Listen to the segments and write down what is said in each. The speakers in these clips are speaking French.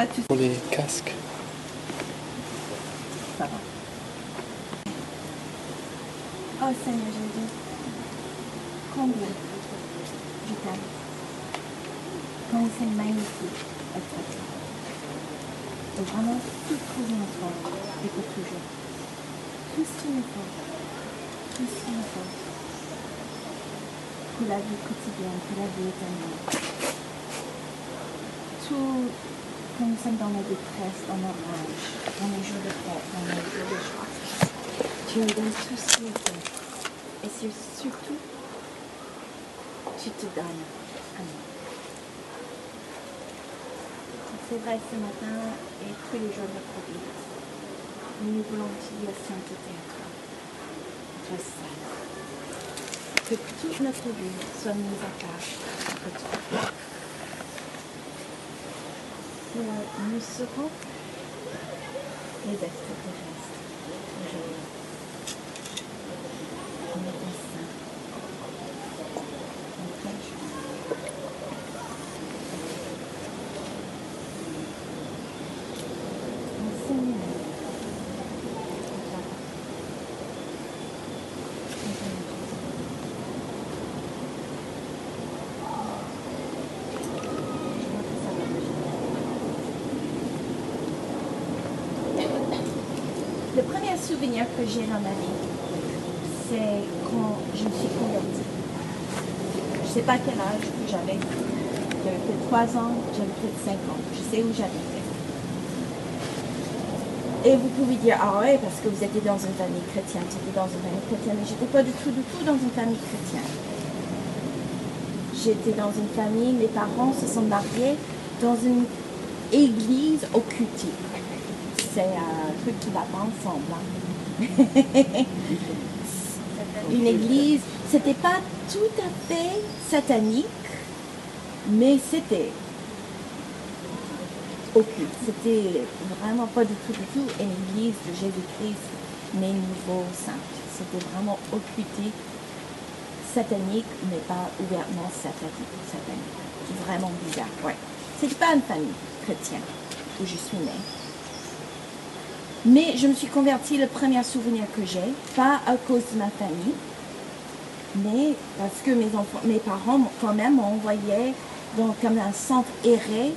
pas de souci. Pour les casques. Ça va. Oh Seigneur Jésus, combien je t'aime? Comme c'est magnifique être toi. Et vraiment, tout trouver en toi et pour toujours. Tout ce qu'il me faut. Tout ce qu'il me faut. Pour la vie quotidienne, pour la vie éternelle. Tout nous sommes dans la détresse, dans nos rage, dans les jours de fête, dans les jours de joie. Tu nous donnes tout ce. Et sur- surtout, tu te donnes à. C'est vrai ce matin et tous les jours de notre vie. Nous voulons dire sainteté à toi. Toi seul. Que toute notre vie soit mise à part pour toi. Que nous serons les extraterrestres aujourd'hui. En étant saints. En plein joie. Enseigne-nous. Le premier souvenir que j'ai dans ma vie, c'est quand je me suis convertie. Je ne sais pas quel âge que j'avais. J'avais peut-être 3 ans, j'avais peut-être 5 ans. Je sais où j'habitais. Et vous pouvez dire, ah ouais, parce que vous étiez dans une famille chrétienne, tu étais dans une famille chrétienne, mais j'étais pas du tout, du tout dans une famille chrétienne. J'étais dans une famille, mes parents se sont mariés dans une église occultique. C'est un truc qui va pas ensemble. hein. une église, c'était pas tout à fait satanique, mais c'était occulte. C'était vraiment pas du tout, du tout une église de Jésus-Christ, mais niveau simple. C'était vraiment occulté, satanique, mais pas ouvertement satanique. vraiment bizarre, ouais. C'était pas une famille chrétienne où je suis née. Mais je me suis convertie, le premier souvenir que j'ai, pas à cause de ma famille, mais parce que mes, parents quand même m'ont envoyé dans comme un centre erré,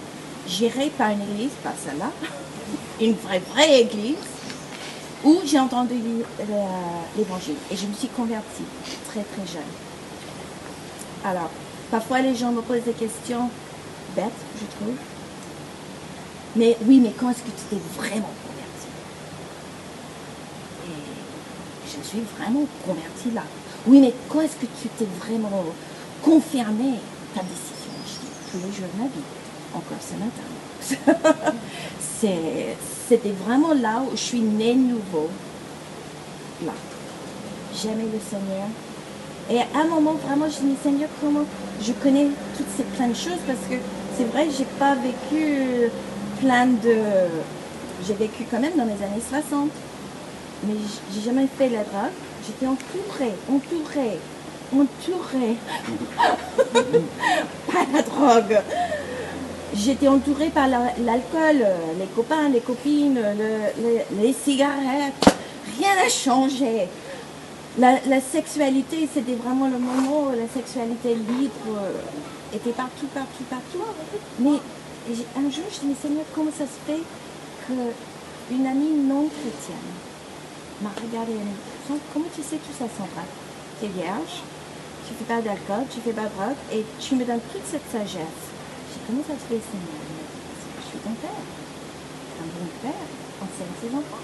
géré par une église, pas celle-là, une vraie, vraie église, où j'ai entendu le- l'évangile. Et je me suis convertie très très jeune. Alors, parfois les gens me posent des questions bêtes, je trouve. Mais oui, mais quand est-ce que tu t'es vraiment converti Et je suis vraiment convertie là. Oui, mais quand est-ce que tu t'es vraiment confirmé ta décision? Je dis tous les jours de ma vie, encore ce matin. C'était vraiment là où je suis née nouveau. Là. J'aimais le Seigneur. Et à un moment, vraiment, je me dis, Seigneur, comment je connais toutes ces plein de choses? Parce que c'est vrai, j'ai pas vécu plein de. J'ai vécu quand même dans les années 60. Mais j'ai jamais fait la drogue. J'étais entourée, entourée, entourée. pas la drogue. J'étais entourée par la- l'alcool, euh, les copains, les copines, le- le- les cigarettes. Rien n'a changé. La, sexualité, c'était vraiment le moment la sexualité libre euh, était partout, partout, partout. Mais un jour, je me dis, Seigneur, comment ça se fait qu'une amie non chrétienne m'a regardé m'a dit, comment tu sais tout ça, Sandra Tu es vierge, tu fais pas d'alcool, tu fais pas de drogue, et tu me donnes toute cette sagesse. Je dis, comment ça se fait, Seigneur Elle dit, je suis ton père. Un bon père enseigne ses enfants.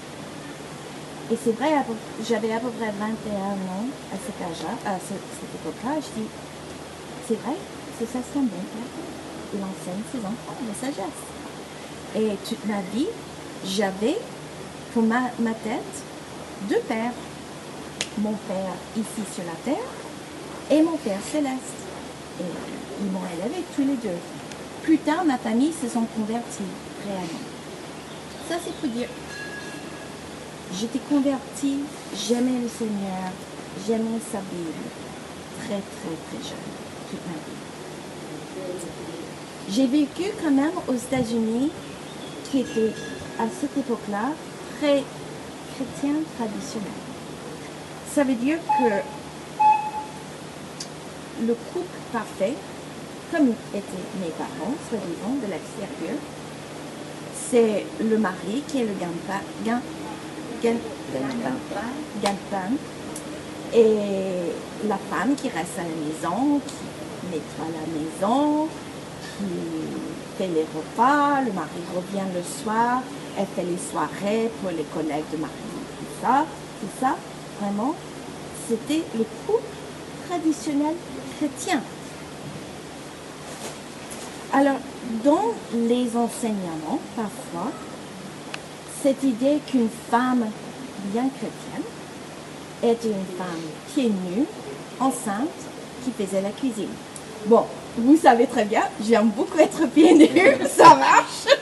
Et c'est vrai, à j'avais à peu près 21 ans à cet âge-là, à ce- cette époque-là. Je dis, c'est vrai, c'est ça, c'est un bon père. Il enseigne ses enfants la sagesse. Et toute ma vie, j'avais pour ma, ma tête deux pères. Mon père ici sur la terre et mon père céleste. Et ils m'ont élevé tous les deux. Plus tard, ma famille se sont convertis réellement. Ça, c'est pour dire J'étais convertie, j'aimais le Seigneur, j'aimais sa Bible, très très très jeune, toute ma vie. J'ai vécu quand même aux États-Unis qui était à cette époque-là très traditionnel. Ça veut dire que le couple parfait, comme étaient mes parents, soi-disant, de l'extérieur, c'est le mari qui est le gagne-pain, gagne, gagne-pain, et la femme qui reste à la maison, qui nettoie la maison, qui fait les repas, le mari revient le soir, elle fait les soirées pour les collègues de mari, tout ça, tout ça, vraiment, c'était le couple traditionnel chrétien. Alors, dans les enseignements, parfois, cette idée qu'une femme bien chrétienne était une femme pieds nus, enceinte, qui faisait la cuisine. Bon, vous savez très bien, j'aime beaucoup être pieds nus, ça marche.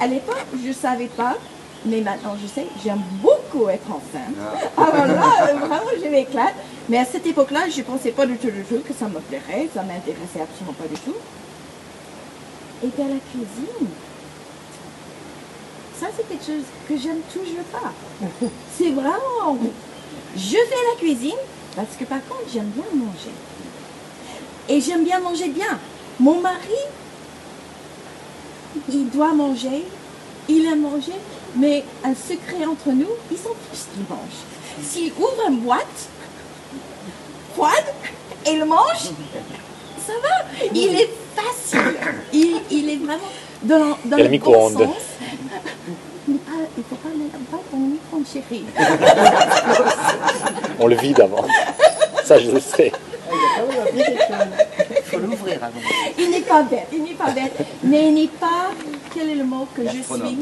À l'époque, je ne savais pas, mais maintenant je sais, j'aime beaucoup être enceinte. Alors là, vraiment, je m'éclate. Mais à cette époque-là, je ne pensais pas du tout, du tout que ça me plairait, ça m'intéressait absolument pas du tout. Et puis à la cuisine, ça c'est quelque chose que j'aime toujours pas. C'est vraiment, je fais la cuisine parce que par contre j'aime bien manger. Et j'aime bien manger bien. Mon mari, il doit manger, il aime manger, mais un secret entre nous, il s'en fiche qu'il mange. S'il ouvre une boîte froide et le mange, ça va. Il est facile. Il, il est vraiment dans, dans le le bon sens. Mais pas- Il ne faut pas mettre pas dans le micro-ondes, chérie. On le vide avant. Ça, je le sais. Il avant. N'est pas bête, il n'est pas bête, mais il n'est pas, quel est le mot que je suis?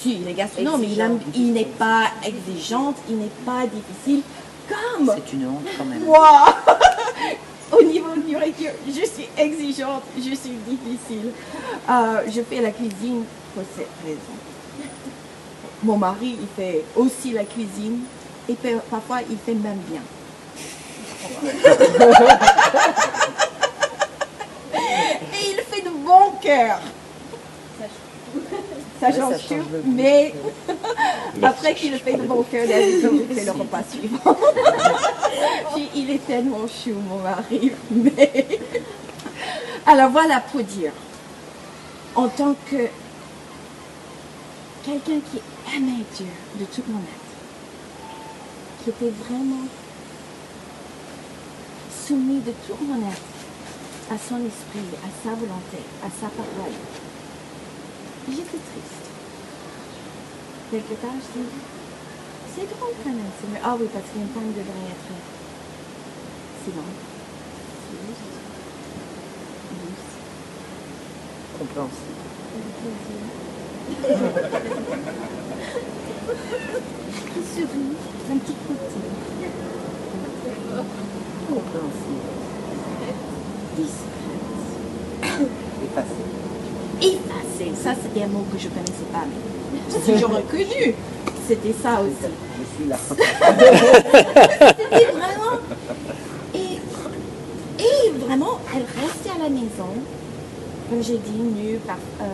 Si, il est gastronome, mais il, il n'est pas exigeante, il n'est pas difficile, comme C'est une honte quand même. moi. Au niveau de nourriture, je suis exigeante, je suis difficile. Euh, je fais la cuisine pour cette raison. Mon mari, il fait aussi la cuisine et pa- parfois il fait même bien. et il fait de bon cœur. Ça change ça change tout, le goût. mais après qu'il le fait de bon cœur, le repas suivant. Puis il est tellement chou, mon mari. Mais... Alors voilà pour dire, en tant que quelqu'un qui aimait Dieu de tout mon être, qui était vraiment soumis de tout mon être à son esprit, à sa volonté, à sa parole, j'étais triste. Quelque part, je dis, c'est drôle quand même. Ah oui, parce qu'une femme devrait être silente, douce, douce, Compréhensible. qui sourit d'un petit côté, Compréhensible. Discrète, Effacé. effacée. Ça, c'était un mot que je ne connaissais pas, mais si j'aurais connu, c'était ça aussi. Je suis là. C'était vraiment. Et, et vraiment, elle restait à la maison, comme j'ai dit, nue par, euh,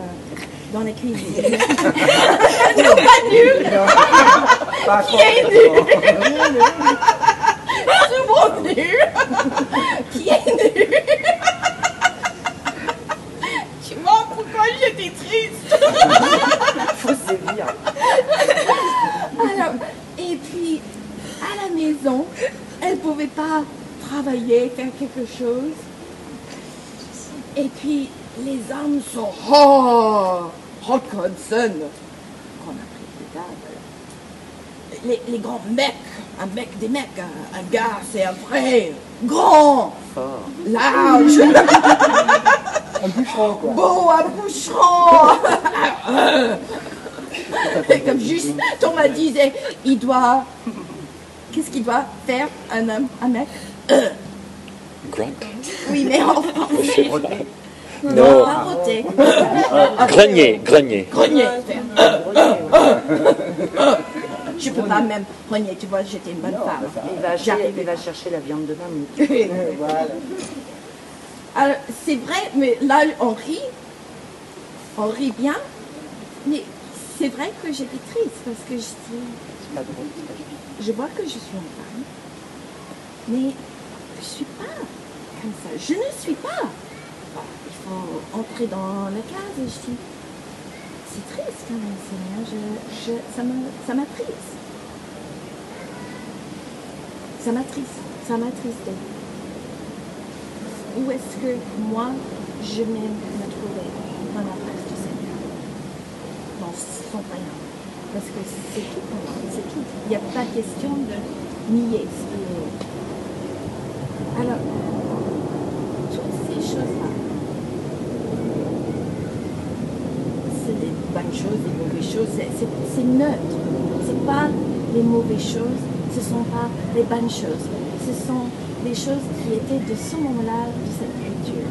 dans la cuisine. non, pas nue, Pas qui est nue, souvent nue, qui est nue? Tu vois pourquoi j'étais triste Alors, et puis, à la maison, elle ne pouvait pas travailler, faire quelque chose. Et puis, les hommes sont oh, Hawkinson, qu'on a pris plus tard. Les, les grands mecs, un mec des mecs, un, un gars, c'est un vrai grand, Fort. large, Un bûcheron, quoi. beau, un boucheron. Comme juste, Thomas disait, il doit. Qu'est-ce qu'il doit faire un homme, un mec? Grunt. Oui, mais en français. Non. Roter. Grenier, grenier. Grogner. Je peux pas même grogner, tu vois, j'étais une bonne femme. Il va, il va chercher la viande de mamie. Voilà. Alors, c'est vrai, mais là, on rit. On rit bien. Mais c'est vrai que j'étais triste parce que je dis, pas drôle, je vois que je suis une femme, mais je suis pas comme ça. Je ne suis pas. Il faut entrer dans la case et je dis, c'est triste quand même, Seigneur. Je, je, ça m'attriste. Ça m'attriste. Ça m'attriste. Où est-ce que moi, je vais me trouver dans la Parce que c'est tout c'est tout. Il n'y a pas question de nier ce. Alors, toutes ces choses-là, c'est des bonnes choses, des mauvaises choses, c'est- neutre. C'est pas les mauvaises choses, ce sont pas les bonnes choses. Ce sont les choses qui étaient de ce moment-là, de cette culture.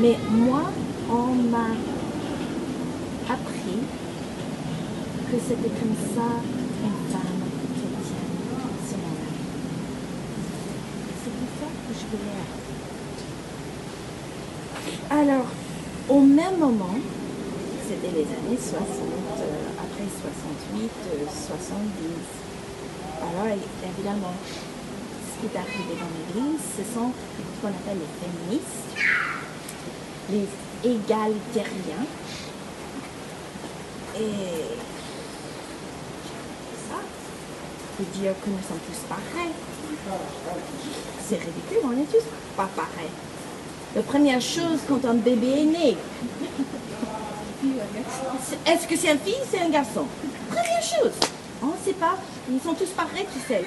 Mais moi, on m'a appris que c'était comme ça une femme chrétienne, ce moment-là. C'est pour ça que je voulais être. Alors, au même moment, c'était les années 60, euh, après 68, euh, 70. Alors, é- évidemment, ce qui est arrivé dans l'Église, ce sont ce qu'on appelle les féministes, les égalitariens. Et ça, dire que nous sommes tous pareils. C'est ridicule, on est tous pas pareils. La première chose quand un bébé est né, est-ce que c'est un fille ou c'est un garçon? Première chose. On ne sait pas. Ils sont tous pareils, tu sais.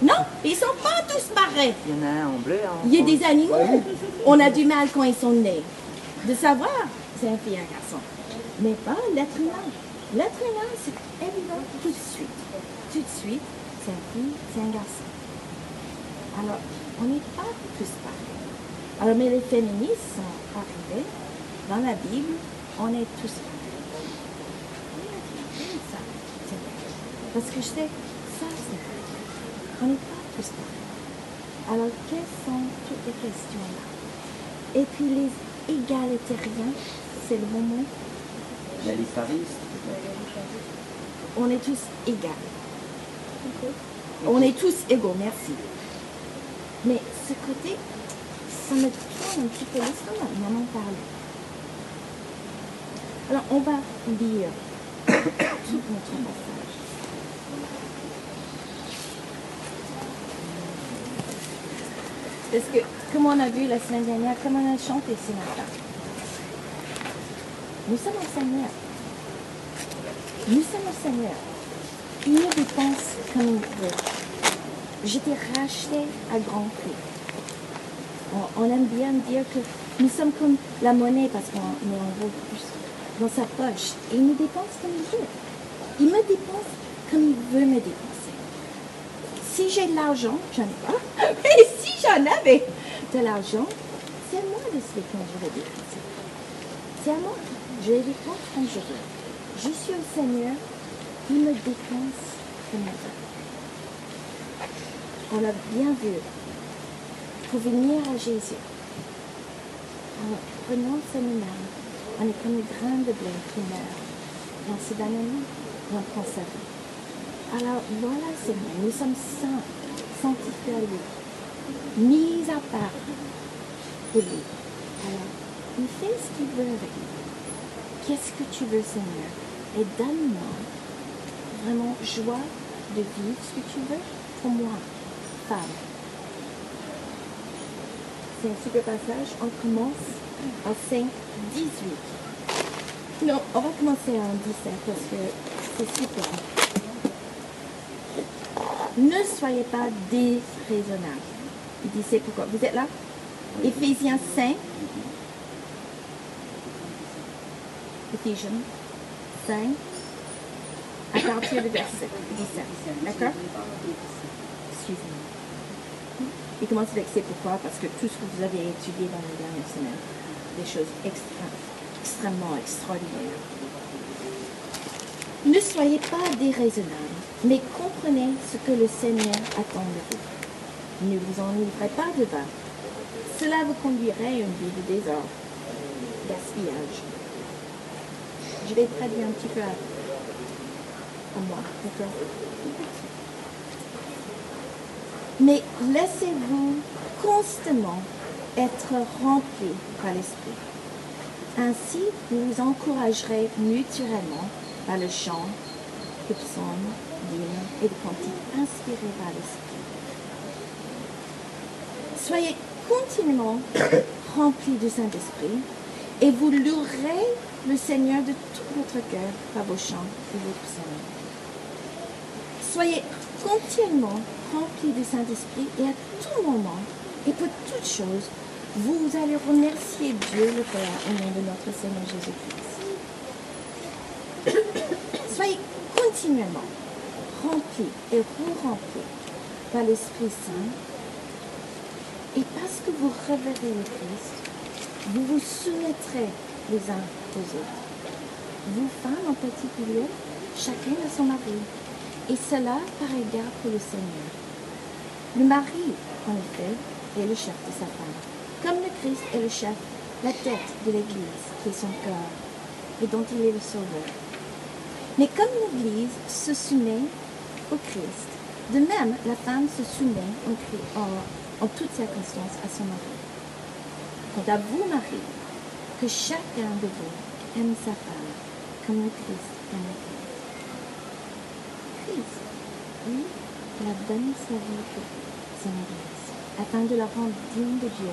Non, ils sont pas tous pareils. Il y en a un en bleu, en Il y a des animaux. On a du mal quand ils sont nés de savoir c'est un fille un garçon. Mais pas l'être humain. L'être humain, c'est évident tout de suite. Tout de suite, c'est un fille, c'est un garçon. Alors, on n'est pas tous pareils. Alors, mais les féministes sont arrivés dans la Bible, on est tous pareils. Ça, c'est vrai. Parce que je sais, ça, c'est vrai. On n'est pas tous pareils. Alors, quelles sont toutes les questions-là Et puis, les égalitariens, c'est le bon mot L'alitariste. On est tous égaux. On est tous égaux, merci. Mais ce côté, ça me tourne un petit peu l'estomac, en parle. Alors, on va lire tout notre passage. Parce que, comme on a vu la semaine dernière, comme on a chanté ce matin, nous sommes au Seigneur. Nous sommes au Seigneur. Il nous dépense comme veut. J'étais racheté à grand prix. On, aime bien dire que nous sommes comme la monnaie parce qu'on en vaut plus dans sa poche. Et il nous dépense comme il veut. Il me dépense comme il veut me dépenser. Si j'ai de l'argent, j'en ai pas. Mais si j'en avais de l'argent, c'est à moi de les quand je vais dépenser. C'est à moi. Je dépense quand je veux. Je suis au Seigneur, il veut. On l'a bien vu. Pour venir à Jésus, en prenant sa main, on est comme le grain de blé qui meurt. Dans ce dernier on prend sa vie. Alors voilà, Seigneur, nous sommes saints, sanctifiés à lui, mis à part de lui. Alors, il fait ce qu'il veut avec nous. Qu'est-ce que tu veux, Seigneur? Et donne-moi vraiment joie de vivre ce que tu veux pour moi, femme. C'est un super passage. On commence en 5, 18. Non, on va commencer en 17 parce que c'est super. Ne soyez pas déraisonnables. Il dit c'est pourquoi? Vous êtes là? Éphésiens 5. Éphésiens 5. À partir du verset 17. D'accord? Il commence avec c'est pourquoi, parce que tout ce que vous avez étudié dans les dernières semaines, des choses extrêmement extraordinaires. Ne soyez pas déraisonnables, mais comprenez ce que le Seigneur attend de vous. Ne vous enivrez pas de vin. Cela vous conduirait à une vie de désordre, gaspillage. Je vais traduire un petit peu à moi. Mais laissez-vous constamment être remplis par l'Esprit. Ainsi, vous vous encouragerez mutuellement par le chant, les psaumes, d'hymnes et de cantiques inspirés par l'Esprit. Soyez continuellement remplis du Saint-Esprit et vous louerez le Seigneur de tout votre cœur par vos chants et vos psaumes. Soyez continuellement remplis du Saint-Esprit et à tout moment et pour toutes choses, vous allez remercier Dieu le Père au nom de notre Seigneur Jésus-Christ. Soyez continuellement remplis et re-remplis par l'Esprit Saint. Et parce que vous révérez le Christ, vous vous soumettrez les uns aux autres. Vous femmes en particulier, chacun à son mari. Et cela par égard pour le Seigneur. Le mari, en effet, est le chef de sa femme. Comme le Christ est le chef, la tête de l'Église, qui est son corps, et dont il est le sauveur. Mais comme l'Église se soumet au Christ, de même la femme se soumet en, en- en toutes à son mari. Quant à vous, mari, que chacun de vous aime sa femme comme le Christ aime le Il a donné sa vie pour son Église, afin de la rendre digne de Dieu,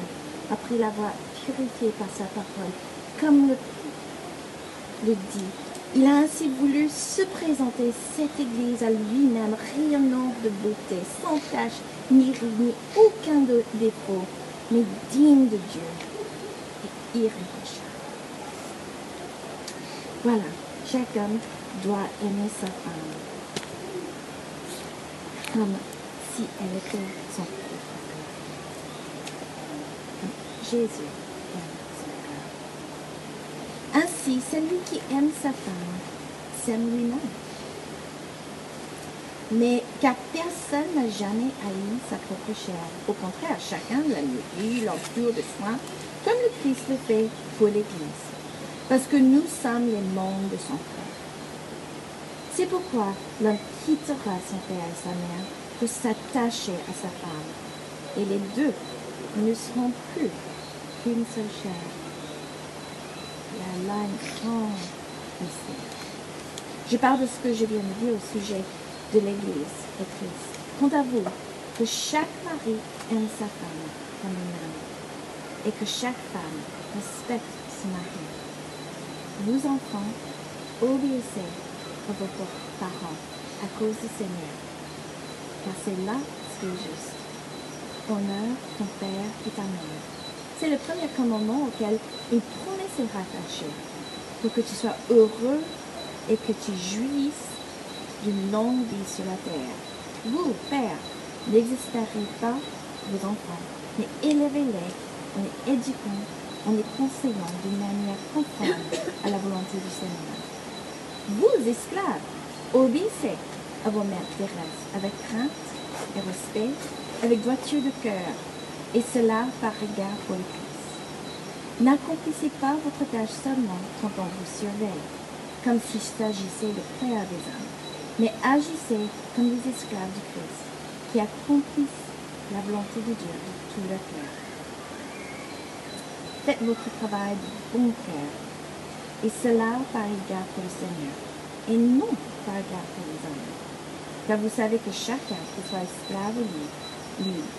après l'avoir purifiée par sa parole, comme le, dit. Il a ainsi voulu se présenter cette Église à lui-même, rayonnante de beauté, sans tache, ni ni aucun défaut, mais digne de Dieu et irréprochable. Voilà, chaque homme doit aimer sa femme si elle était son. Comme Jésus aime son. Ainsi, celui qui aime sa femme s'aime lui-même. Mais car personne n'a jamais haï sa propre chair. Au contraire, chacun la nourrit, l'entoure de soins, comme le Christ le fait pour l'Église. Parce que nous sommes les membres de son corps. C'est pourquoi l'homme quittera son père et sa mère pour s'attacher à sa femme. Et les deux ne seront plus qu'une seule chair. Il y a une. Je parle de ce que je viens de dire au sujet de l'Église et Christ. Quant à vous, que chaque mari aime sa femme comme lui-même et que chaque femme respecte son mari. Vous enfants, obéissez à vos parents à cause du Seigneur, car c'est là ce qui est juste. Honore ton père et ta mère. C'est le premier commandement auquel une promesse est rattachée, pour que tu sois heureux et que tu jouisses d'une longue vie sur la terre. Vous, pères, n'exaspérez pas vos enfants, mais élevez-les en les éduquant, en les conseillant d'une manière conforme à la volonté du Seigneur. Vous, esclaves, obéissez à vos maîtres terrestres avec crainte et respect, avec droiture de cœur, et cela par regard pour le Christ. N'accomplissez pas votre tâche seulement quand on vous surveille, comme s'il s'agissait de plaire des hommes, mais agissez comme des esclaves du Christ, qui accomplissent la volonté de Dieu de tout leur cœur. Faites votre travail de bon cœur, et cela par égard pour le Seigneur, et non par égard pour les hommes. Car vous savez que chacun, que soit esclave ou libre, libre,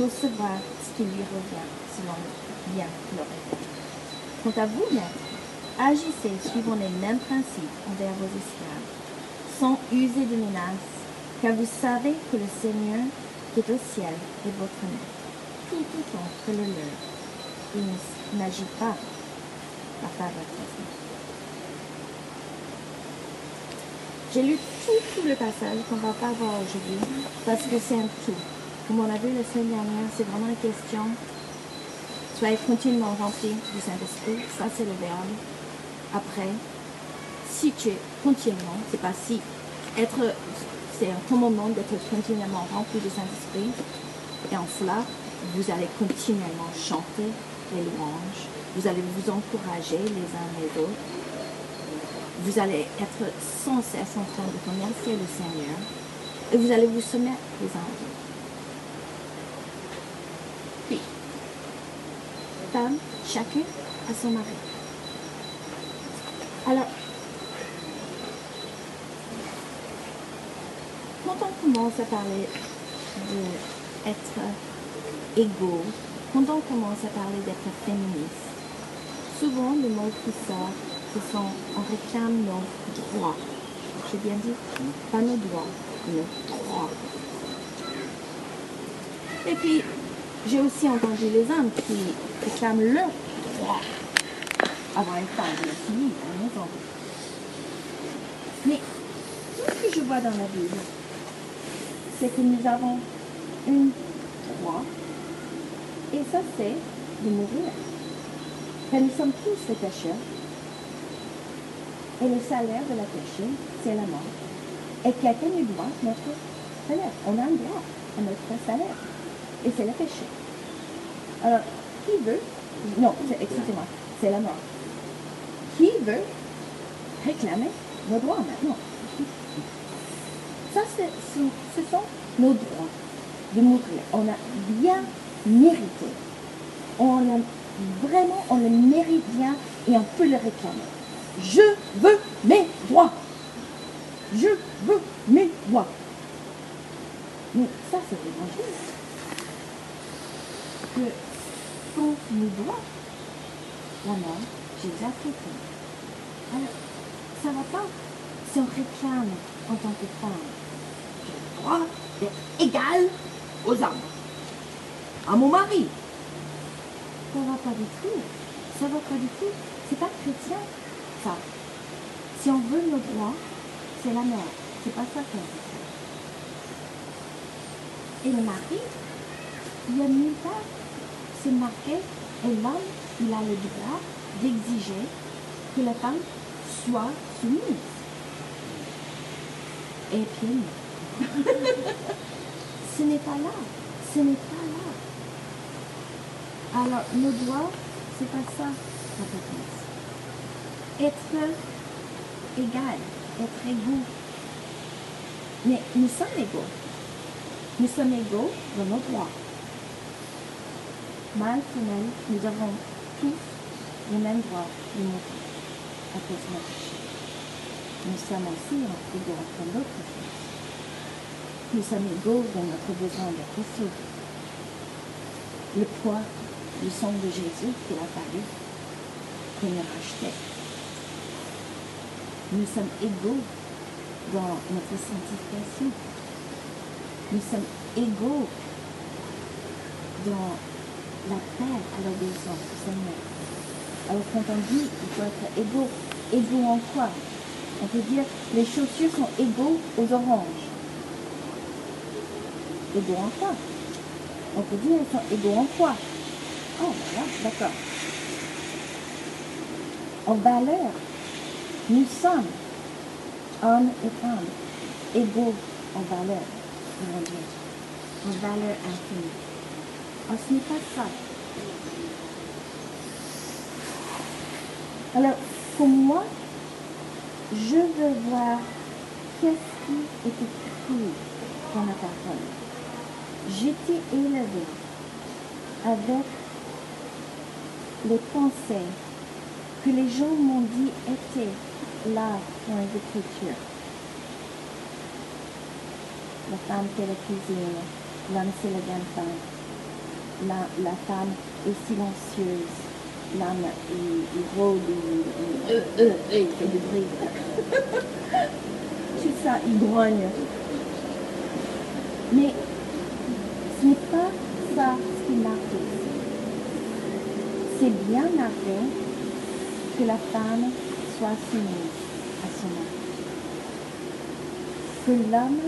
recevra ce qui lui revient selon bien le révèle. Quant à vous, maîtres, agissez suivant les mêmes principes envers vos esclaves, sans user de menaces, car vous savez que le Seigneur qui est au ciel est votre maître, tout autant que le leur. Il n'agit pas. J'ai lu tout, le passage qu'on va pas voir aujourd'hui, parce que c'est un tout. Comme on a vu la semaine dernière, c'est vraiment la question. Soyez continuellement remplis du Saint-Esprit, ça c'est le verbe. Après, si tu es continuellement, c'est pas si, être, c'est un moment d'être continuellement rempli du Saint-Esprit. Et en cela, vous allez continuellement chanter les louanges, vous allez vous encourager les uns les autres. vous allez être sans cesse en train de remercier le Seigneur et vous allez vous soumettre les uns aux autres. Puis, femme, chacun à son mari. Alors, quand on commence à parler d'être égaux, quand on commence à parler d'être féministe, souvent le mot qui sort, ce sont on réclame nos droits. J'ai bien dit Pas nos droits, nos droits. Et puis, j'ai aussi entendu les hommes qui réclament leur droit. Avoir une femme, bien fini, la maison. Mais ce que je vois dans la Bible, c'est que nous avons un droit, et ça c'est de mourir. Nous sommes tous des pécheurs, et le salaire de la péché, c'est la mort. Et quelqu'un nous doit notre salaire. On a un droit à notre salaire, et c'est le péché. Alors, qui veut, non, excusez-moi, c'est la mort. Qui veut réclamer nos droits maintenant? Ça, ce ce sont nos droits de mourir. On a bien mérité. On a vraiment, on le mérite bien et on peut le réclamer. Je veux mes droits. Je veux mes droits. Mais ça, c'est l'évangile. Que qu'on nous doit la mort, Jésus a fait. Alors, ça va pas si on réclame en tant que femme j'ai le droit d'être égale aux hommes, à mon mari. Ça va pas du tout. Ça va pas du tout. C'est pas chrétien, ça. Si on veut nos droits, c'est la mort. C'est pas ça qu'on veut. Et le mari, il y a nulle part. C'est marqué, et l'homme, il a le droit d'exiger que la femme soit soumise. Et puis, ce n'est pas là. Ce n'est pas là. Alors, nos droits, c'est pas ça, la réponse. Être égal, être égaux. Mais nous sommes égaux. Nous sommes égaux dans nos droits. Mâle, femelle, nous avons tous les mêmes droits de mourir à cause de notre. Nous sommes aussi égaux entre choses. Nous sommes égaux dans notre besoin d'être sauvés. Le poids du sang de Jésus qu'il a fallu pour nous racheter. Nous sommes égaux dans notre sanctification. Nous sommes égaux dans la paix à l'obéissance du Seigneur. Alors quand on dit il faut être égaux, égaux en quoi? On peut dire les chaussures sont égaux aux oranges. Égaux en quoi? On peut dire elles sont égaux en quoi? Oh voilà, d'accord. En valeur, nous sommes, hommes et femmes, égaux en valeur. En valeur infinie. Oh, ce n'est pas ça. Alors, pour moi, je veux voir qu'est-ce qui est écrit dans la parole. J'étais élevée avec les pensées que les gens m'ont dit étaient là dans les Écritures. La femme fait la cuisine, l'homme c'est la femme. La, la femme est silencieuse, l'homme euh, il fait du bruit. Tout ça, il grogne. Mais ce n'est pas ça ce qui est marqué ici. C'est bien marqué que la femme soit soumise à son mari. Que l'homme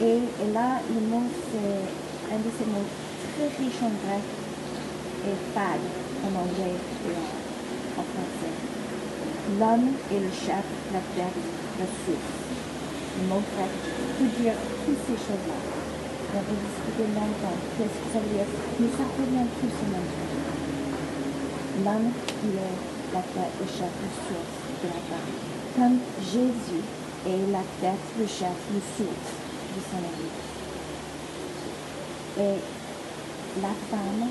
est, et là le mot c'est un de ces mots très riches en grec et fade en anglais et en, français. L'homme est le chef, la tête, la source. Le mot grec peut dire toutes ces choses-là. On va discuter longtemps qu'est-ce que ça veut dire, mais ça revient tous en même. L'homme, il est la tête, le chef, la source de la femme. comme Jésus est la tête, le chef, le souffle de son église. Et la femme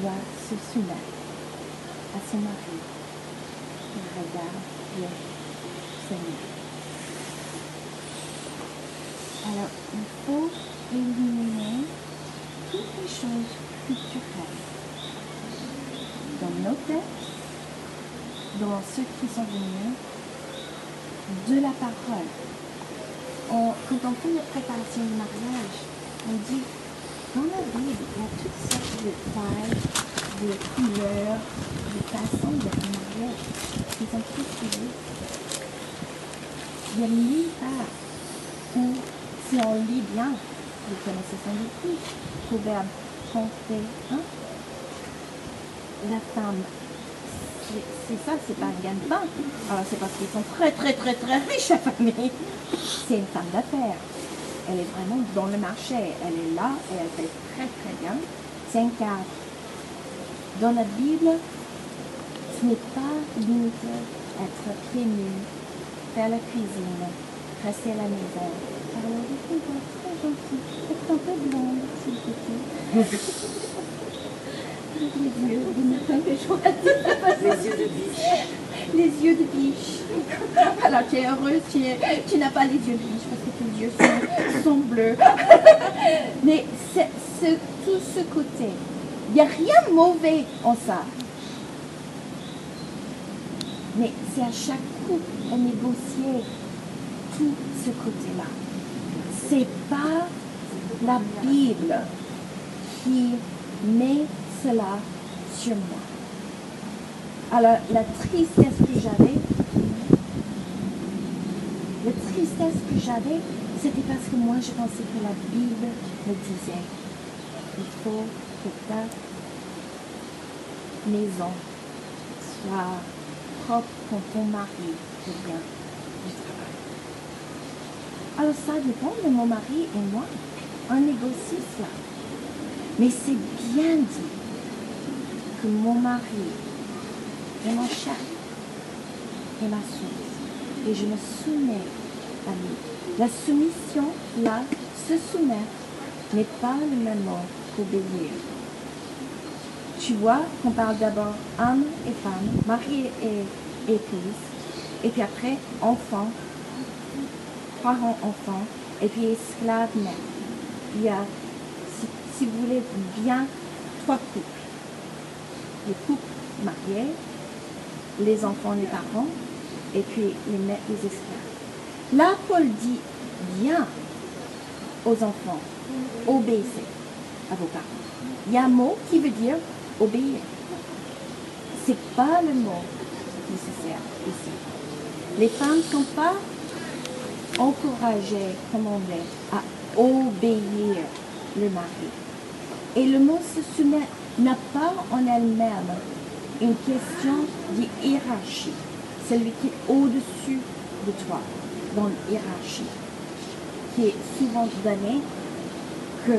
doit se soumettre à son mari qui regarde le Seigneur. Alors, il faut éliminer toutes les choses culturelles dans ceux qui sont venus, de la parole. Quand on fait la préparation du mariage, on dit, dans la Bible, il y a toutes sortes de tailles, de couleurs, de façons de mariage qui sont physiques. Il y a part où, si on lit bien, vous connaissez sans doute Proverbe 31, la femme, c'est ça, c'est pas un gagne-pain. Alors c'est parce qu'ils sont très très très très riches la famille. C'est une femme d'affaires. Elle est vraiment dans le marché. Elle est là et elle fait très très bien. C'est un cadre. Dans la Bible, ce n'est pas limité être pieds nus, faire la cuisine, rester à la maison. Alors, je ça très gentil. Faites un peu blonde, s'il vous plaît. Les yeux de de biche. les yeux de biche. Alors tu es heureuse, tu, n'as pas les yeux de biche parce que tes yeux sont, bleus. Mais tout ce côté. Il n'y a rien de mauvais en ça. Mais c'est à chaque coup à négocier tout ce côté-là. C'est pas la Bible qui met cela sur moi. Alors, la tristesse que j'avais, la tristesse que j'avais, c'était parce que moi, je pensais que la Bible me disait, il faut que ta maison soit propre quand ton mari revient du travail. Alors, ça dépend de mon mari et moi. On négocie cela. Mais c'est bien dit mon mari est mon chef et ma source. Et je me soumets à lui. La soumission, là, se soumettre, n'est pas le même mot qu'obéir. Tu vois qu'on parle d'abord homme et femme, mari et épouse, et puis après enfant, parents-enfants, et puis esclave-mère. Il y a, si vous voulez bien, trois couples. Le couple marié, les enfants, les parents, et puis les maîtres, les esclaves. Là, Paul dit bien aux enfants, obéissez à vos parents. Il y a un mot qui veut dire obéir. C'est pas le mot nécessaire ici. Les femmes ne sont pas encouragées, commandées à obéir le mari. Et le mot se soumet n'a pas en elle-même une question de hiérarchie. Celui qui est au-dessus de toi dans la hiérarchie, qui est souvent donné que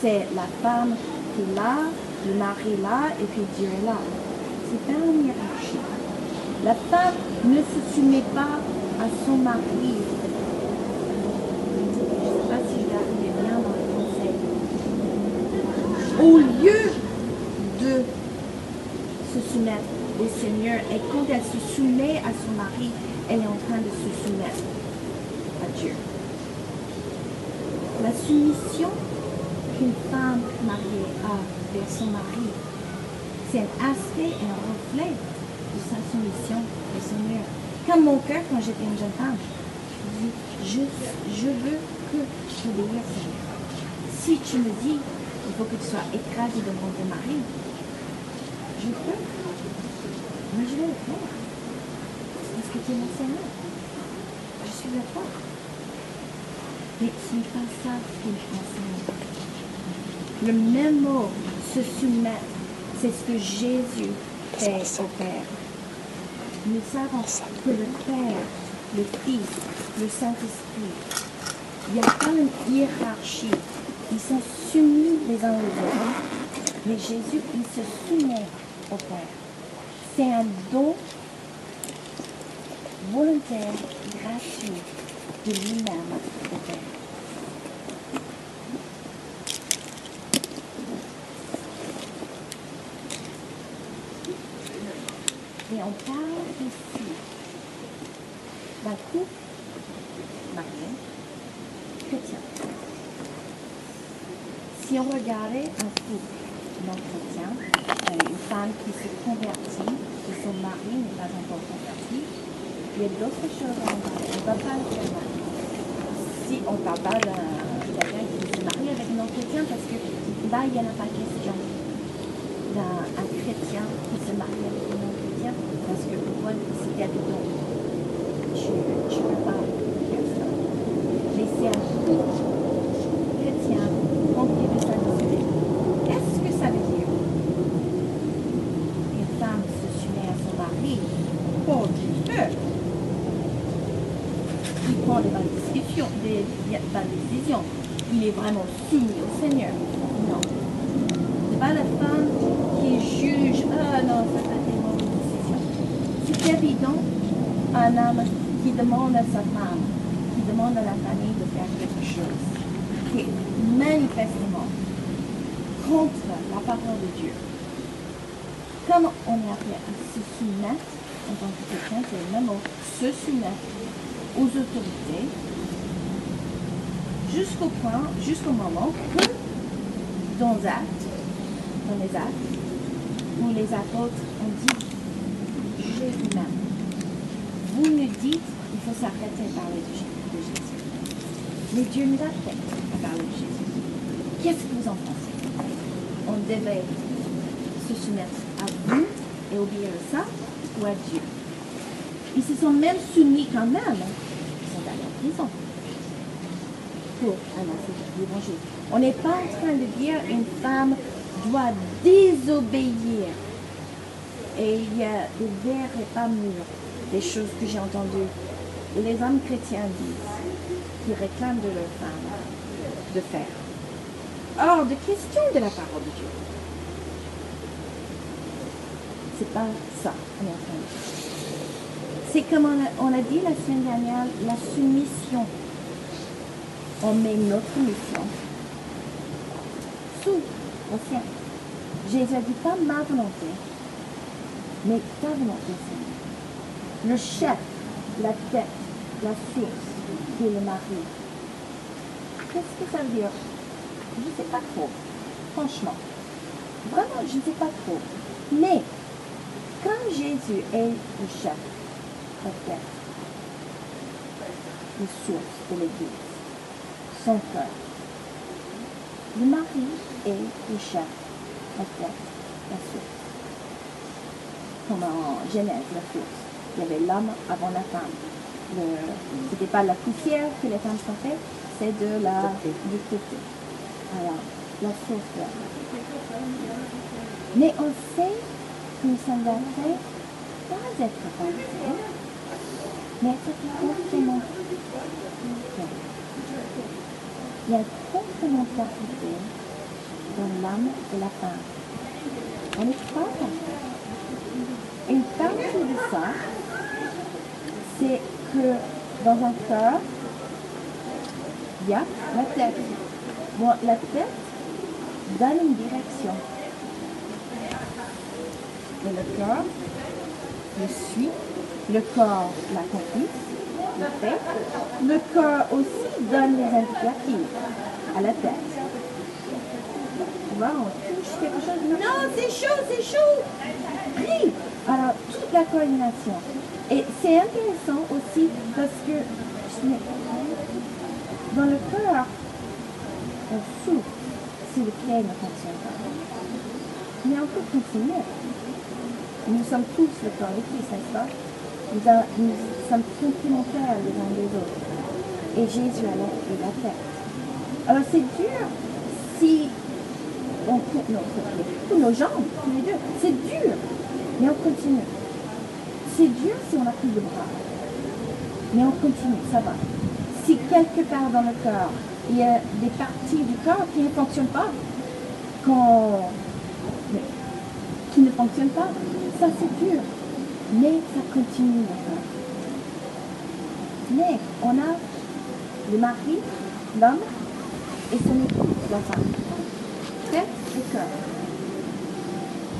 c'est la femme qui est là, le mari là, et puis Dieu est là. C'est pas une hiérarchie. La femme ne se soumet pas à son mari. Je ne sais pas si je bien dans le conseil. Au lieu de se au Seigneur, et quand elle se soumet à son mari, elle est en train de se soumettre à Dieu. La soumission qu'une femme mariée a vers son mari, c'est un aspect et un reflet de sa soumission au Seigneur. Comme mon cœur, quand j'étais une jeune femme, je je, veux que tu obéisses Seigneur. Si tu me dis, il faut que tu sois écrasé devant ton mari, je peux. Mais je vais le faire. Parce que tu es mon Seigneur. Je suis à toi. Mais ce n'est pas ça qu'il enseigne. Le même mot, se soumettre, c'est ce que Jésus fait au Père. Nous savons que le Père, le Fils, le Saint-Esprit, il n'y a pas une hiérarchie. Ils sont soumis les uns aux autres. Mais Jésus, il se soumet au Père. C'est un don volontaire, gratuit de lui-même. D'autres choses. On ne va pas le faire. Si on ne parle pas d'un quelqu'un qui se marie avec un non-chrétien, parce que là, il n'y en a pas question d'un un chrétien qui se marie avec un non-chrétien, parce que pour moi, c'est évident. Je ne peux pas faire ça. Mais c'est un couple chrétien rempli de Saint-Esprit. Qu'est-ce que ça veut dire Une femme se soumet à son mari pour Dieu. Il prend les bonnes discussions, des des bonnes décisions. Il est vraiment soumis au Seigneur. Non. C'est pas la femme qui juge, ah non, ça c'est une mauvaise décision. C'est évident un homme qui demande à sa femme, qui demande à la famille de faire quelque chose, qui est manifestement contre la parole de Dieu. Comme est se soumettre en tant que le même mot, se soumettre aux autorités jusqu'au point, jusqu'au moment que dans les actes, où les apôtres ont dit, jugez vous-même. Vous nous dites, il faut s'arrêter à parler de Jésus. Mais Dieu nous appelle à parler de Jésus. Qu'est-ce que vous en pensez? On devait se soumettre et obéir à ça ou à Dieu. Ils se sont même soumis quand même. Ils sont allés en prison pour annoncer l'évangile. On n'est pas en train de dire une femme doit désobéir. Et il y a des vers et pas mûrs, des choses que j'ai entendues. Les hommes chrétiens disent, qui réclament de leur femme de faire. Hors de question de la parole de Dieu. C'est pas ça qu'on est. C'est comme on a, on dit la semaine dernière, la soumission on met notre mission sous le ciel. Jésus dit pas ma volonté, mais ta volonté, Seigneur. Le chef, la tête, la source, qui est le mari. Qu'est-ce que ça veut dire? Je ne sais pas trop, franchement. Vraiment, je ne sais pas trop. Mais, quand Jésus est le chef, la tête, la source de l'Église, son cœur. Le mari est le chef, la tête, la source. Comme en Genèse, la source. Il y avait l'homme avant la femme. Ce n'était pas la poussière que les femmes sont faites, c'est de la du côté. Alors, la source de la femme. Mais on sait que nous sommes appelés pas être parfaits, mais être complémentaires. Il y a une complémentarité dans l'âme et la femme. On n'est pas parfait. Une partie de ça, c'est que dans un cœur, il y a la tête. La tête donne une direction. Le cœur le suit, le corps l'accomplit, le fait. Le cœur aussi donne les indicatifs à la tête. Tu vois, on touche quelque chose. Non, c'est chaud, c'est chaud. Prie. Alors, toute la coordination. Et c'est intéressant aussi parce que dans le cœur, on souffre si le pied ne fonctionne pas. Mais on peut continuer. Nous sommes tous le corps de Christ, n'est-ce pas nous, a- nous sommes complémentaires les uns des autres. Et Jésus a est la tête. Alors c'est dur si on coupe nos ou nos jambes, tous les deux. C'est dur, mais on continue. C'est dur si on n'a plus de bras. Mais on continue, ça va. Si quelque part dans le corps, il y a des parties du corps qui ne fonctionnent pas, qui ne fonctionnent pas, ça c'est dur. Mais ça continue encore. Mais on a le mari, l'homme, et son épouse, la femme. Tête et cœur.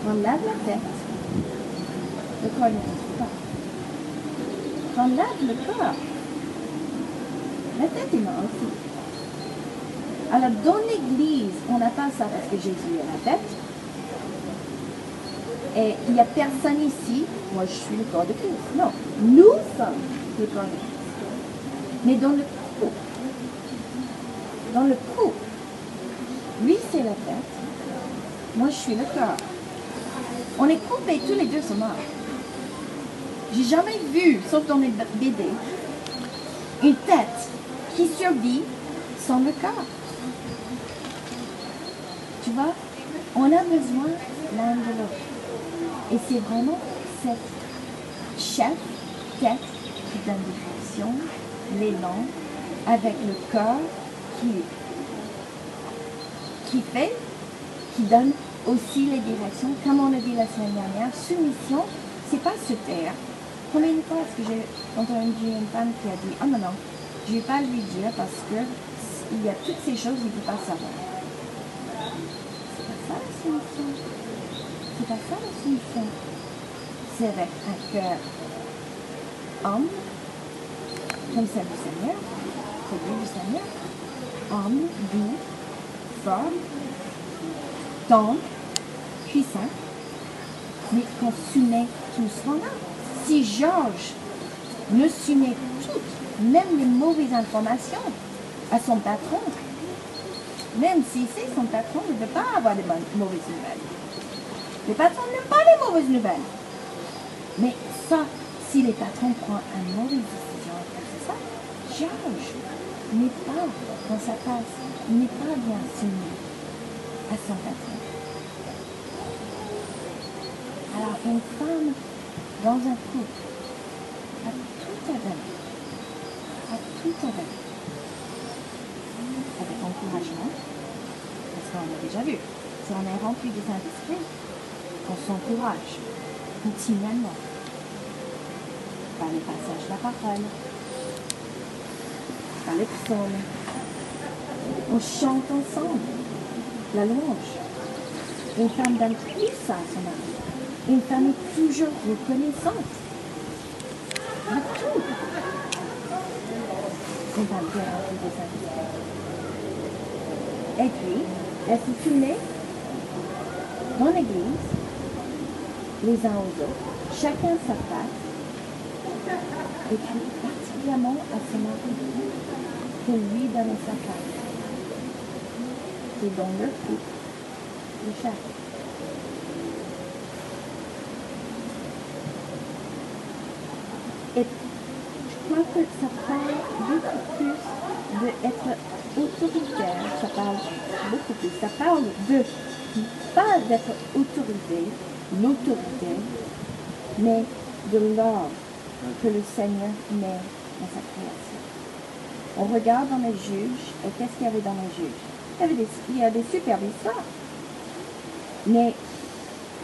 On lave la tête, le corps n'existe pas. Quand on lave le corps, la tête est là aussi. Alors dans l'église, on n'a pas ça parce que Jésus est la tête. Et il n'y a personne ici, moi je suis le corps de Christ. Non, nous sommes le corps de Christ. Mais dans le couple, dans le couple, lui c'est la tête, moi je suis le corps. On est coupés, tous les deux sont morts. J'ai jamais vu, sauf dans les BD, une tête qui survit sans le corps. Tu vois, on a besoin l'un de l'autre. Et c'est vraiment cette chef, tête, qui donne direction, l'élan, avec le corps qui, fait, qui donne aussi les directions. Comme on a dit la semaine dernière, soumission, c'est pas se taire. Combien de fois est-ce que j'ai entendu une femme qui a dit Ah non, non, je vais pas lui dire parce que il y a toutes ces choses qu'il ne peut pas savoir. C'est pas ça la soumission. C'est pas ça la soumission. C'est avec un cœur humble, comme celle du Seigneur, celui du Seigneur, humble, doux, fort, tendre, puissant, mais qu'on tout ce qu'on a. Si Georges ne soumet toutes, même les mauvaises informations, à son patron, même si c'est son patron ne veut pas avoir de mauvaises nouvelles. Les patrons n'aiment pas les mauvaises nouvelles. Mais ça, si les patrons prennent une mauvaise décision c'est ça, Georges n'est pas dans sa place, n'est pas bien soumis à son patron. Alors, une femme dans un couple a tout à donner, a tout à donner, avec encouragement, parce qu'on l'a déjà vu, si on est rempli du Saint-Esprit, on s'encourage continuellement par les passages de la parole, par les psaumes. On chante ensemble la louange. Une femme donne plus ça à son mari. Une femme est toujours reconnaissante. À tout. Une femme qui est remplie de Saint-Esprit. Et puis, elle se tournait dans l'église, les uns aux autres, chacun sa place, et puis particulièrement à son mari, pour lui donner sa place. C'est dans le couple de chaque. Et je crois que ça parle beaucoup plus d'être autoritaire, ça parle beaucoup plus, ça parle de, pas d'être autorité, l'autorité, mais de l'ordre que le Seigneur met dans sa création. On regarde dans les juges, et qu'est-ce qu'il y avait dans les juges? Il y, avait des, il y superbes histoires. Mais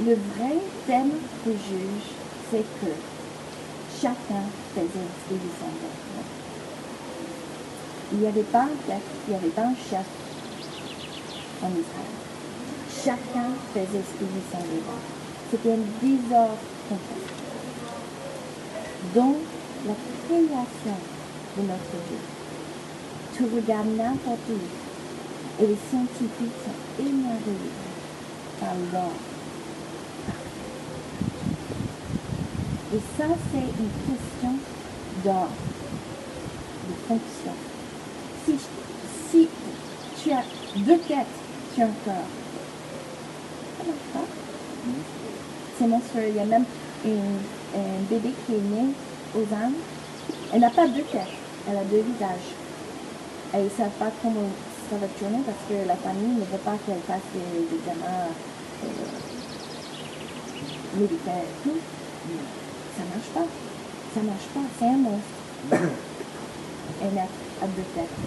le vrai thème des juges, c'est que chacun faisait ce qu'il semblait. Il n'y avait pas un chef, il n'y avait pas un chef en Israël. Chacun faisait ce qu'il lui C'était un désordre complet. Dans la création de notre Dieu, tu regardes n'importe où et les scientifiques sont émerveillés par l'ordre. Et ça, c'est une question d'ordre, de fonction. Si, si tu as deux têtes sur un corps, ça marche pas. Il y a même un bébé qui est né aux Indes. Elle n'a pas deux têtes, elle a deux visages. Et ils ne savent pas comment ça va tourner parce que la famille ne veut pas qu'elle fasse des, examens euh, et tout. Ça marche pas. Ça marche pas. C'est un monstre. Elle a, a deux têtes.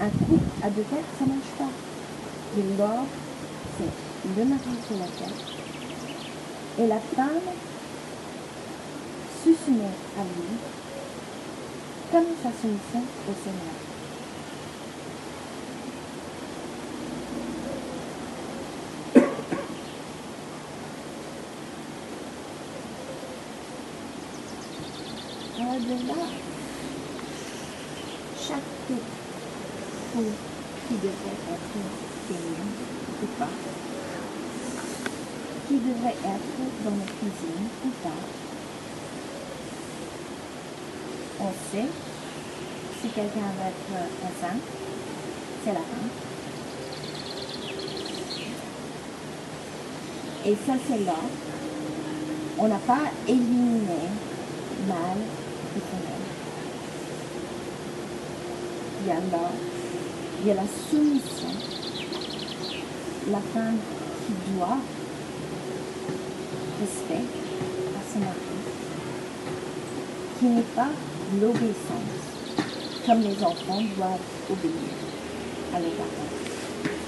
Un couple à deux têtes, ça marche pas. Et l'ordre, c'est le mari sur la tête. Et la femme soumet à lui comme sa soumission au Seigneur. Au-delà, chaque fou qui devrait être féminin ou pas, qui devrait être dans la cuisine ou pas, on sait si quelqu'un va être enceinte, c'est la femme. Et ça, c'est là. On n'a pas éliminé mâle et femelle. Il y a il y a la soumission. La femme qui doit respect à son mari, qui n'est pas l'obéissance, comme les enfants doivent obéir à leurs parents,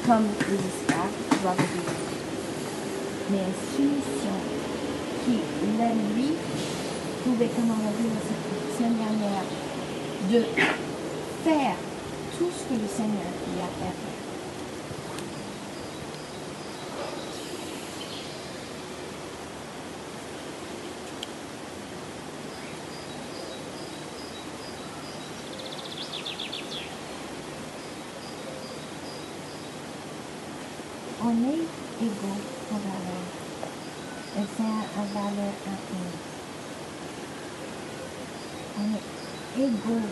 comme les esclaves doivent obéir. Mais une soumission qui, la lui, pouvait, comme on l'a vu la de faire tout ce que le Seigneur lui a fait. On est égaux en valeur. Et valeur infinie. On est égaux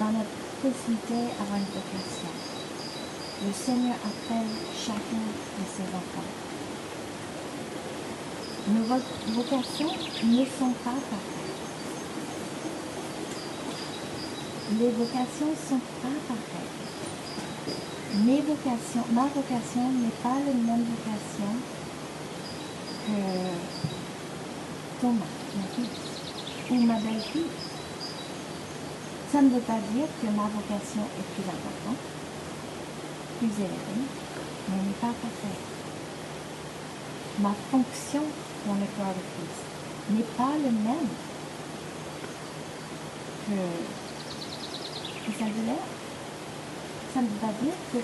dans notre possibilité d'avoir une vocation. Le Seigneur appelle chacun de ses enfants. Nos vo- vocations ne sont pas parfaites. Les vocations ne sont pas parfaites. Mes vocations, ma vocation n'est pas la même vocation que Thomas, mon fils, ou ma belle-fille. Ça ne veut pas dire que ma vocation est plus importante, plus élevée, mais n'est pas parfaite. Ma fonction dans le corps de Christ n'est pas le même que, que de l'air. Ça ne veut pas dire que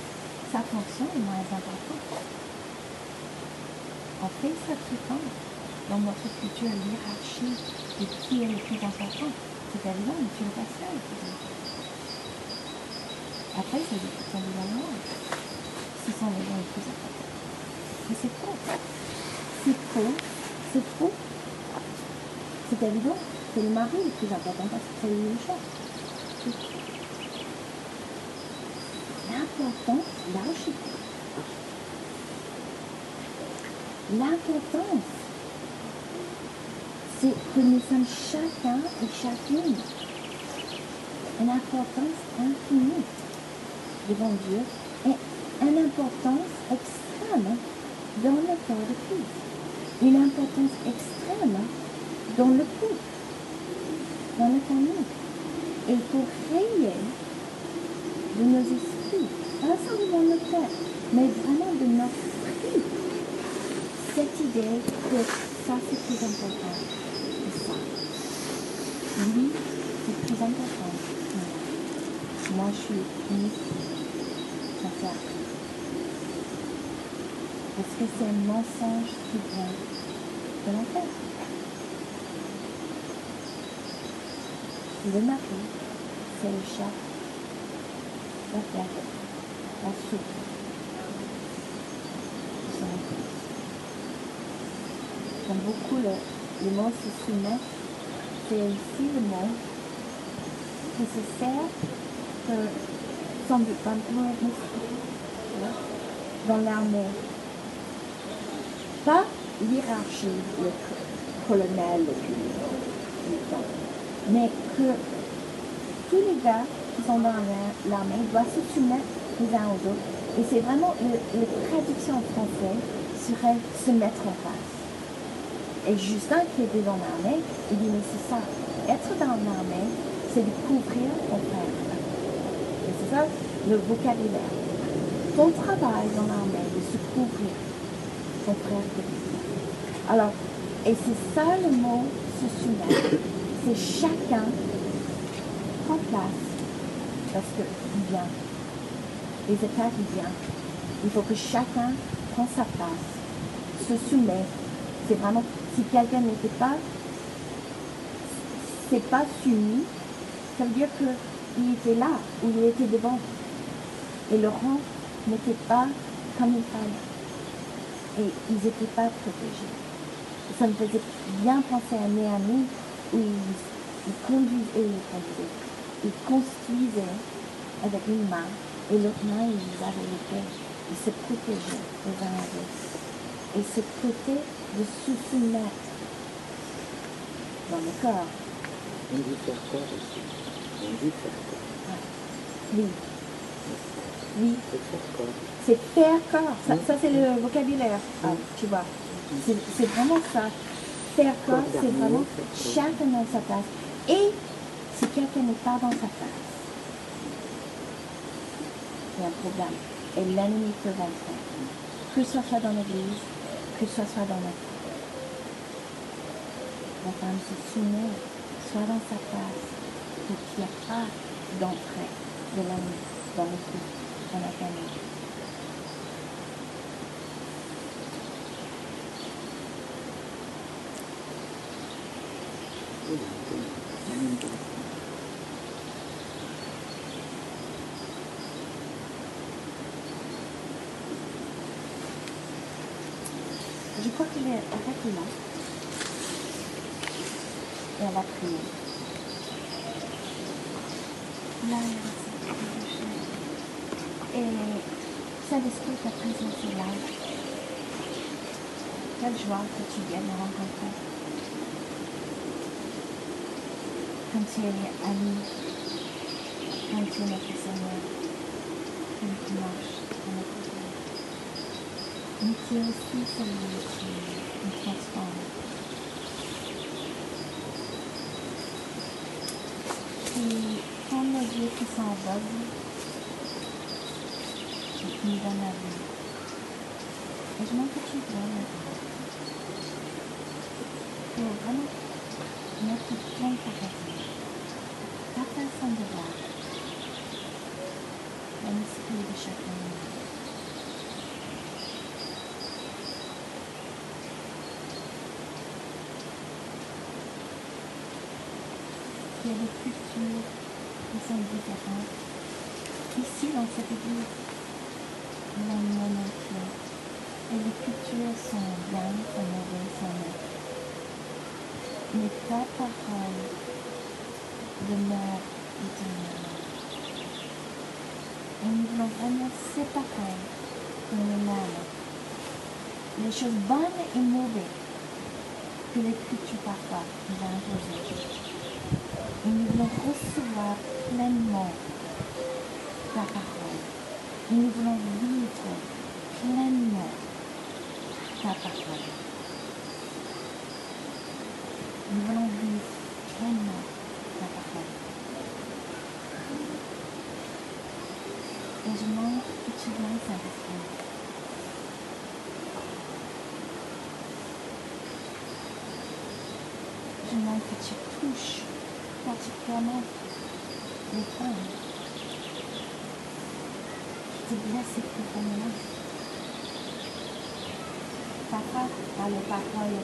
sa fonction est moins importante. On fait ça temps dans notre culture, l'hierarchie de qui est le plus important. C'est le pasteur est le plus important. Après, c'est les questions de la loi. Ce sont les gens les plus importants. Mais c'est faux. C'est faux. C'est faux. C'est évident que le mari est le plus important parce que c'est chef. C'est- L'importance, L'importance, c'est que nous sommes chacun et chacune une importance infinie devant Dieu et une importance extrême dans le corps de Christ. Une importance extrême dans le couple, dans la famille. Et pour créer de nos esprits, pas seulement notre tête, mais vraiment de notre cette idée que ça c'est plus important que ça. Lui, c'est plus important. que Moi, je suis à rien. Parce que c'est un mensonge qui vient de l'enfer. Le mari, c'est le chat, la tête, la soupe. de son épouse. Beaucoup, le, le se soumet, c'est aussi le mot qui se sert dans, l'armée. Pas l'hierarchie, le co- colonel, le mais que tous les gars qui sont dans la- l'armée doivent se soumettre les uns aux autres. Et c'est vraiment, la traduction en français serait se mettre en face. Et Justin, qui était dans l'armée, il dit, mais c'est ça, être dans l'armée, c'est de couvrir ton frère. Et c'est ça le vocabulaire. Ton travail dans l'armée, de se couvrir ton frère. Alors, et c'est ça le mot se soumettre. c'est chacun prend place parce que il vient. Les attaques il vient. Il faut que chacun prend sa place, se soumet. C'est vraiment si quelqu'un n'était pas, c'est pas soumis, ça veut dire qu'il était là ou il était devant. Et rang n'était pas comme il fallait. Et ils n'étaient pas protégés. Ça me faisait bien penser à Néami où ils, ils conduisaient, ils ils construisaient avec une main et l'autre main ils avaient l'épée. Ils se protégeaient les uns les. Et ce côté de se soumettre dans le corps, corps aussi? Faire corps. oui. Oui, C'est faire corps. c'est faire corps. Ça, ça, c'est le vocabulaire, ah, tu vois. C'est vraiment ça. Faire corps, c'est vraiment chacun dans sa place. Et si quelqu'un n'est pas dans sa place, il y a un problème. Et l'ennemi peut rentrer. Que ce soit dans l'église, que ce soit dans notre La femme se soumet, soit dans sa place, pour qu'il n'y ait pas d'entrée de l'ennemi dans le dans la famille. Crois qu'il est là. Et on va prier. Et Saint-Esprit, ta présence est là. Quelle joie que tu viennes me rencontrer. Comme tu es ami, comme tu es notre Seigneur, comme tu marches dans notre vie. Mais tu es aussi celui qui nous transforme. Qui prend nos yeux qui sont aveugles et qui nous donne la vie. Et je demande que tu viennes maintenant. Pour vraiment mettre ton paradis, ta façon de voir, dans l'esprit de chacun de nous. Il y a des cultures qui sont différentes. Ici, dans cette église, dans le monde entier, et les cultures sont bien, sont mauvaises, sont neutres. Mais ta parole demeure éternellement. Et nous voulons vraiment séparer dans le monde les choses bonnes et mauvaises que les cultures parfois nous imposées. Nous voulons recevoir pleinement ta parole. Nous voulons vivre pleinement ta parole. Nous voulons vivre pleinement ta parole. Et je demande que tu viennes, Saint-Esprit. Je demande que tu touches particulièrement les femmes. Tu blesses profondément. Parfois, par les paroles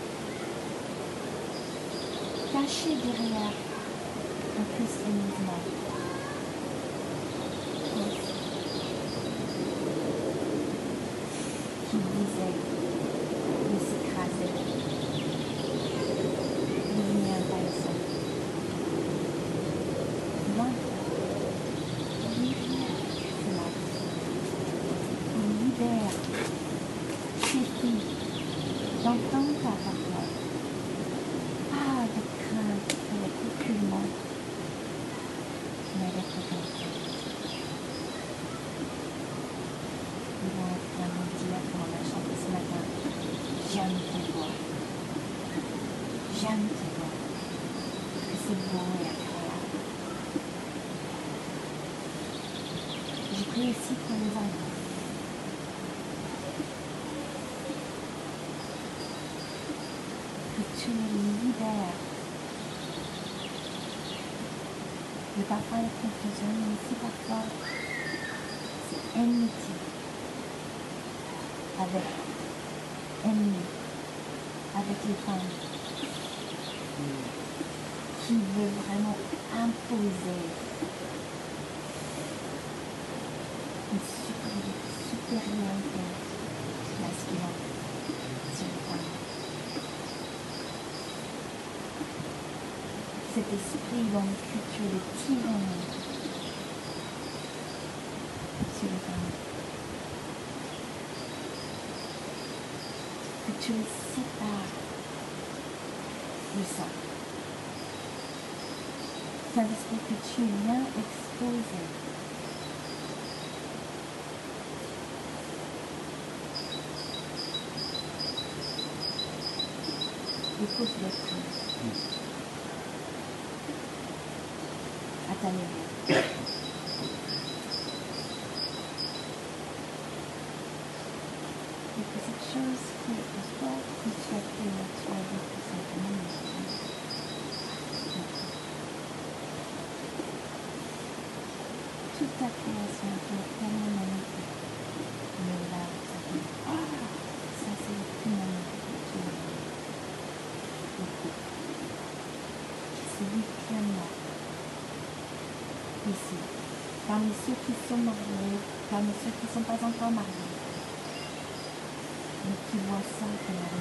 cachées derrière un christianisme. Qui disait de s'écraser, devenir intéressant. Moi, libère cela. Libère tes filles d'entendre ta parole. Pas de crainte pour le reculement, mais d'être content. Nous allons vraiment dire, comme on a chanté ce matin, j'aime tes voix. J'aime tes voix. Que c'est beau et agréable. Je prie aussi pour les enfants. Que tu les libères Le parfois la confusion, mais aussi parfois c'est enmity. Avec ennemi, avec les femmes. Qui veut vraiment imposer. Une supériorité, masculine. Sur les femmes. Cet esprit dans une culture de tyrannie sur les femmes. Que tu les sépares de ça. Saint-Esprit que tu les fausses doctrines à ta lumière. Et que cette chose qui est en toi, que tu as créée, tu as vécu simplement Toute ta création est tellement magnifique. Mais là, ça fait Ah, ça c'est le plus magnifique que tu as vu. C'est lui pleinement ici. Parmi ceux qui sont mariés, parmi ceux qui ne sont pas encore mariés, mais qui voient ça comme